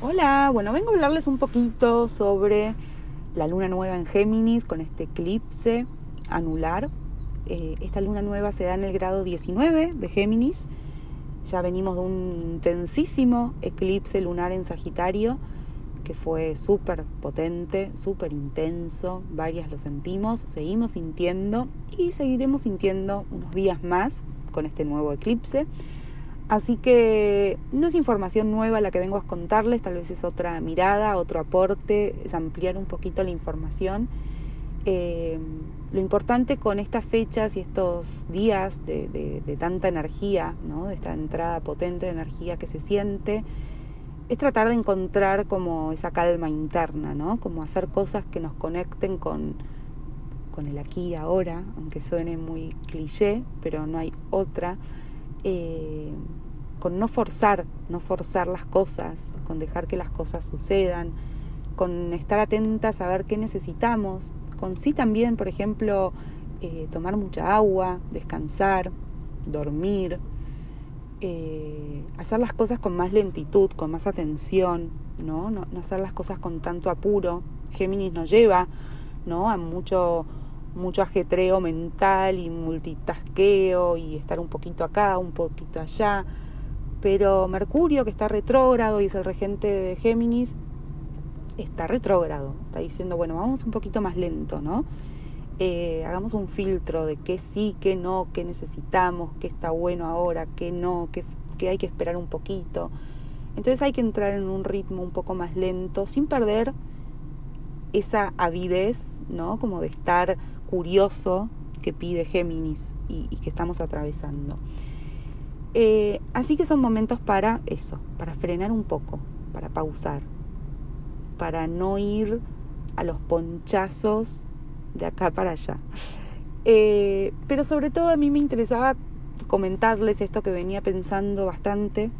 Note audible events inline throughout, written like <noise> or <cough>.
Hola, bueno, vengo a hablarles un poquito sobre la luna nueva en Géminis con este eclipse anular. Eh, esta luna nueva se da en el grado 19 de Géminis. Ya venimos de un intensísimo eclipse lunar en Sagitario que fue súper potente, súper intenso, varias lo sentimos, seguimos sintiendo y seguiremos sintiendo unos días más con este nuevo eclipse. Así que no es información nueva la que vengo a contarles, tal vez es otra mirada, otro aporte, es ampliar un poquito la información. Eh, lo importante con estas fechas y estos días de, tanta energía, ¿no? de esta entrada potente de energía que se siente, es tratar de encontrar como esa calma interna, ¿no? como hacer cosas que nos conecten con, con el aquí y ahora, aunque suene muy cliché, pero no hay otra. Eh, con no forzar, no forzar las cosas, con dejar que las cosas sucedan, con estar atentas a ver qué necesitamos, con sí también, por ejemplo, eh, tomar mucha agua, descansar, dormir, eh, hacer las cosas con más lentitud, con más atención, ¿no? ¿no? No, hacer las cosas con tanto apuro. Géminis nos lleva ¿no? a mucho mucho ajetreo mental y multitasqueo y estar un poquito acá, un poquito allá. Pero Mercurio, que está retrógrado y es el regente de Géminis, está retrógrado. Está diciendo, bueno, vamos un poquito más lento, ¿no? Eh, hagamos un filtro de qué sí, qué no, qué necesitamos, qué está bueno ahora, qué no, qué, qué hay que esperar un poquito. Entonces hay que entrar en un ritmo un poco más lento, sin perder esa avidez, ¿no? Como de estar curioso que pide Géminis y, que estamos atravesando. Eh, así que son momentos para eso, para frenar un poco, para pausar, para no ir a los ponchazos de acá para allá. Eh, pero sobre todo a mí me interesaba comentarles esto que venía pensando bastante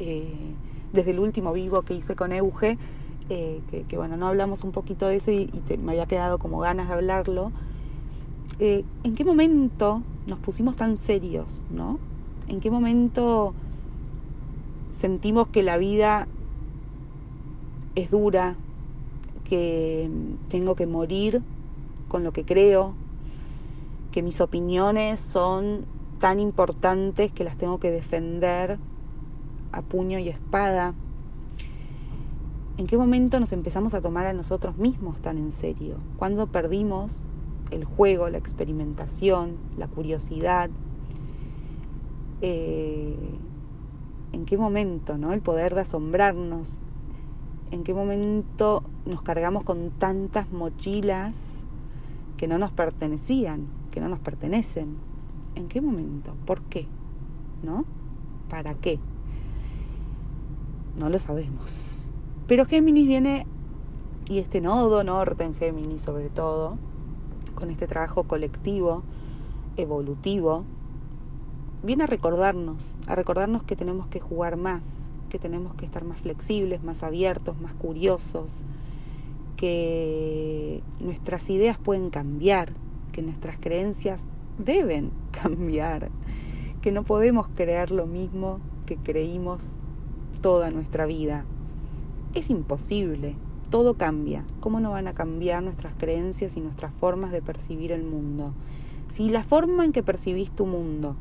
eh, desde el último vivo que hice con Euge, eh, que, bueno, no hablamos un poquito de eso y, me había quedado como ganas de hablarlo. Eh, ¿En qué momento nos pusimos tan serios, no? ¿En qué momento sentimos que la vida es dura, que tengo que morir con lo que creo, que mis opiniones son tan importantes que las tengo que defender a puño y espada? ¿En qué momento nos empezamos a tomar a nosotros mismos tan en serio? ¿Cuándo perdimos el juego, la experimentación, la curiosidad? Eh, ¿En qué momento, no? El poder de asombrarnos. ¿En qué momento nos cargamos con tantas mochilas que no nos pertenecían, que no nos pertenecen? ¿En qué momento? ¿Por qué? ¿No? ¿Para qué? No lo sabemos. Pero Géminis viene, y este nodo norte en Géminis sobre todo, con este trabajo colectivo, evolutivo, viene a recordarnos, a recordarnos que tenemos que jugar más, que tenemos que estar más flexibles, más abiertos, más curiosos, que nuestras ideas pueden cambiar, que nuestras creencias deben <laughs> cambiar, que no podemos creer lo mismo que creímos toda nuestra vida. Es imposible, todo cambia. ¿Cómo no van a cambiar nuestras creencias y nuestras formas de percibir el mundo? Si la forma en que percibís tu mundo,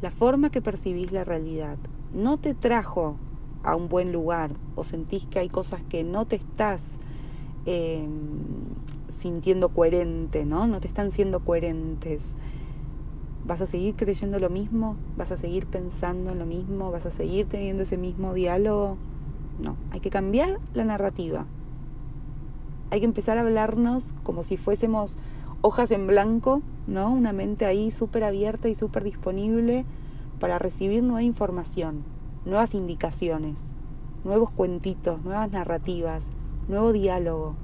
la forma que percibís la realidad, no te trajo a un buen lugar o sentís que hay cosas que no te estás em, sintiendo coherente, ¿no? No te están siendo coherentes. ¿Vas a seguir creyendo lo mismo? ¿Vas a seguir pensando en lo mismo? ¿Vas a seguir teniendo ese mismo diálogo? No, hay que cambiar la narrativa. Hay que empezar a hablarnos como si fuésemos hojas en blanco, ¿no? Una mente ahí súper abierta y súper disponible para recibir nueva información, nuevas indicaciones, nuevos cuentitos, nuevas narrativas, nuevo diálogo.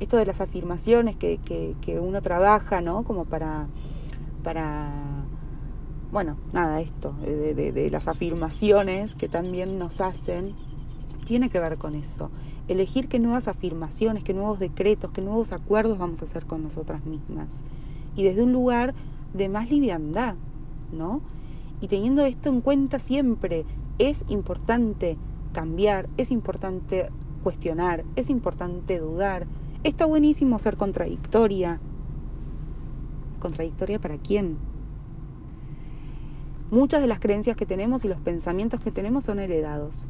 Esto de las afirmaciones que, que, uno trabaja, ¿no? Como para, para bueno, nada, esto, de, de, las afirmaciones que también nos hacen tiene que ver con eso. Elegir qué nuevas afirmaciones, qué nuevos decretos, qué nuevos acuerdos vamos a hacer con nosotras mismas. Y desde un lugar de más liviandad, ¿no? Y teniendo esto en cuenta siempre, es importante cambiar, es importante cuestionar, es importante dudar. Está buenísimo ser contradictoria. ¿Contradictoria para quién? Muchas de las creencias que tenemos y los pensamientos que tenemos son heredados.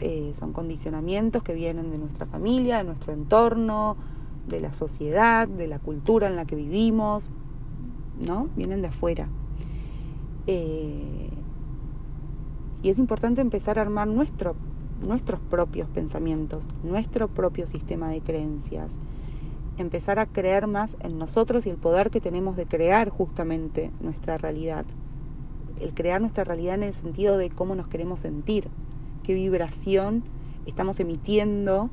Eh, son condicionamientos que vienen de nuestra familia, de nuestro entorno, de la sociedad, de la cultura en la que vivimos, ¿no? Vienen de afuera. Eh, y es importante empezar a armar nuestro, nuestros propios pensamientos, nuestro propio sistema de creencias. Empezar a creer más en nosotros y el poder que tenemos de crear justamente nuestra realidad. El crear nuestra realidad en el sentido de cómo nos queremos sentir, qué vibración estamos emitiendo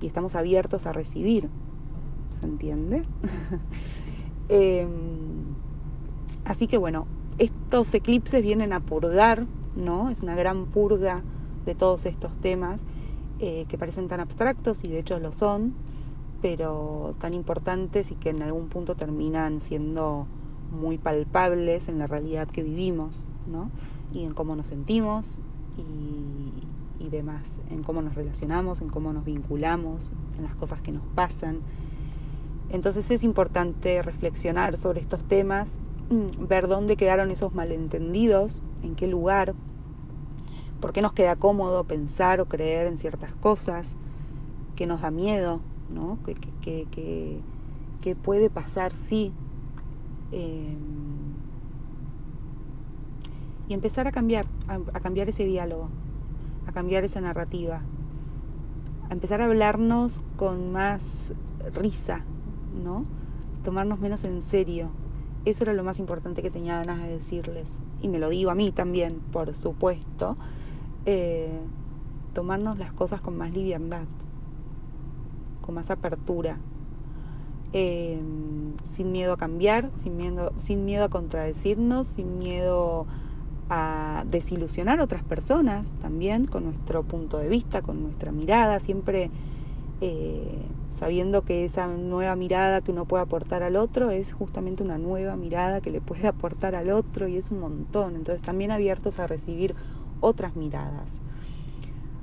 y estamos abiertos a recibir. ¿Se entiende? <laughs> Em, así que bueno, estos eclipses vienen a purgar, ¿no? Es una gran purga de todos estos temas eh, que parecen tan abstractos y de hecho lo son, pero tan importantes y que en algún punto terminan siendo muy palpables en la realidad que vivimos, ¿no? Y en cómo nos sentimos y, demás, en cómo nos relacionamos, en cómo nos vinculamos, en las cosas que nos pasan. Entonces es importante reflexionar sobre estos temas Mm, ver dónde quedaron esos malentendidos, en qué lugar, por qué nos queda cómodo pensar o creer en ciertas cosas, qué nos da miedo, ¿no? ¿Qué, puede pasar si... Em, y empezar a cambiar, a, cambiar ese diálogo, a cambiar esa narrativa, a empezar a hablarnos con más risa, ¿no? Tomarnos menos en serio, eso era lo más importante que tenía ganas de decirles. Y me lo digo a mí también, por supuesto. Eh, tomarnos las cosas con más liviandad, con más apertura, eh, sin miedo a cambiar, sin miedo, sin miedo a contradecirnos, sin miedo a desilusionar a otras personas también, con nuestro punto de vista, con nuestra mirada, siempre eh, sabiendo que esa nueva mirada que uno puede aportar al otro es justamente una nueva mirada que le puede <laughs> aportar al otro y es un montón. Entonces también abiertos a recibir otras miradas,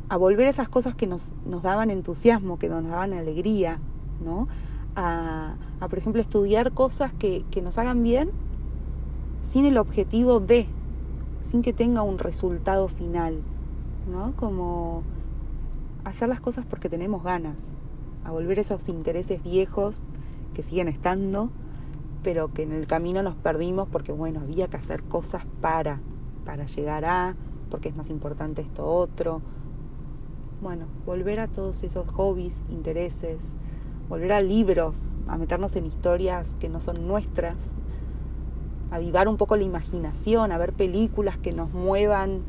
a volver a esas cosas que nos, nos daban entusiasmo, que nos daban alegría, ¿no? A, por ejemplo, estudiar cosas que, que nos hagan bien sin el objetivo de, sin que tenga un resultado final, ¿no? Como hacer las cosas porque tenemos ganas, a volver esos intereses viejos que siguen estando, pero que en el camino nos perdimos porque, bueno, había que hacer cosas para, para llegar a, porque es más importante esto otro. Bueno, volver a todos esos hobbies, intereses, volver a libros, a meternos en historias que no son nuestras, avivar un poco la imaginación, a ver películas que nos muevan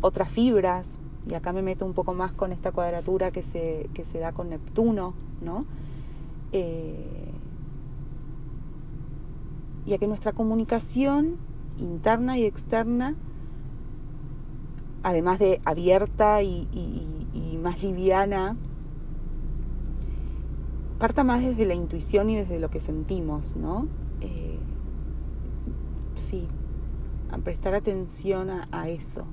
otras fibras, y acá me meto un poco más con esta cuadratura que se, que se da con Neptuno, ¿no? Eh, y a que nuestra comunicación interna y externa, además de abierta y, más liviana, parta más desde la intuición y desde lo que sentimos, ¿no? Eh, sí, a prestar atención a eso.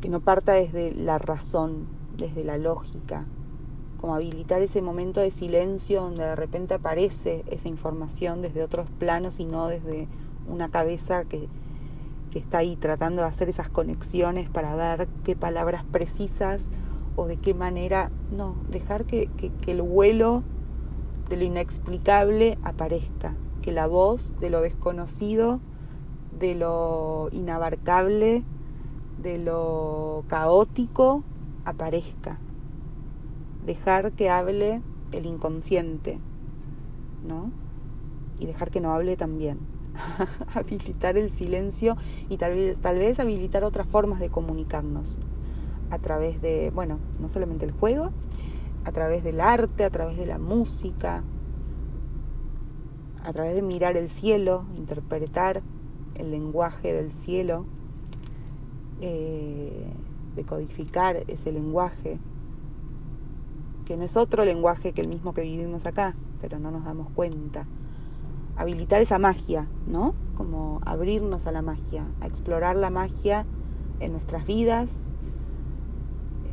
Que no parta desde la razón, desde la lógica, como habilitar ese momento de silencio donde de repente aparece esa información desde otros planos y no desde una cabeza que, está ahí tratando de hacer esas conexiones para ver qué palabras precisas o de qué manera, no, dejar que, que el vuelo de lo inexplicable aparezca, que la voz de lo desconocido, de lo inabarcable, de lo caótico aparezca. Dejar que hable el inconsciente, ¿no? Y dejar que no hable también. <laughs> habilitar el silencio y tal vez, tal vez habilitar otras formas de comunicarnos. A través de, bueno, no solamente el juego, a través del arte, a través de la música, a través de mirar el cielo, interpretar el lenguaje del cielo eh, de codificar ese lenguaje, que no es otro lenguaje que el mismo que vivimos acá, pero no nos damos cuenta. Habilitar esa magia, ¿no? Como abrirnos a la magia, a explorar la magia en nuestras vidas,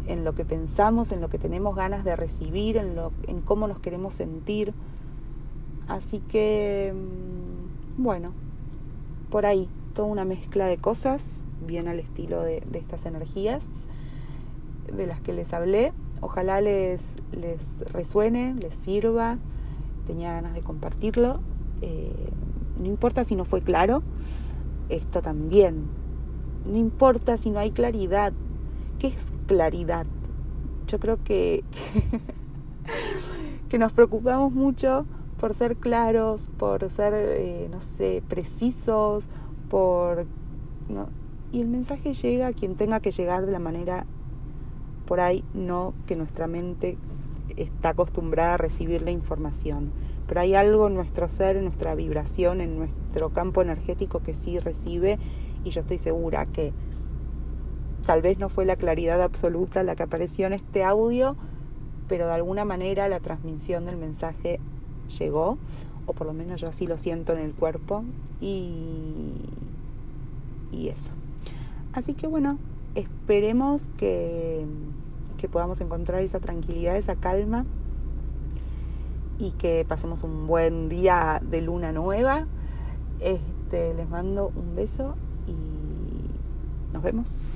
en lo que pensamos, en lo que tenemos ganas de recibir, en, lo, en cómo nos queremos sentir. Así que, mm, bueno, por ahí, toda una mezcla de cosas, bien al estilo de, estas energías de las que les hablé. Ojalá les, les resuene, les sirva. Tenía ganas de compartirlo. Eh, no importa si no fue claro, esto también. No importa si no hay claridad. ¿Qué es claridad? Yo creo que, <laughs> que nos preocupamos mucho por ser claros, por ser, eh, no sé, precisos, por... Y el mensaje llega a quien tenga que llegar de la manera por ahí, no que nuestra mente está acostumbrada a recibir la información. Pero hay algo en nuestro ser, en nuestra vibración, en nuestro campo energético que sí recibe y yo estoy segura que tal vez no fue la claridad absoluta la que apareció en este audio, pero de alguna manera la transmisión del mensaje llegó, o por lo menos yo así lo siento en el cuerpo, y, y eso. Así que bueno, esperemos que, que podamos encontrar esa tranquilidad, esa calma y que pasemos un buen día de luna nueva. Este, les mando un beso y nos vemos.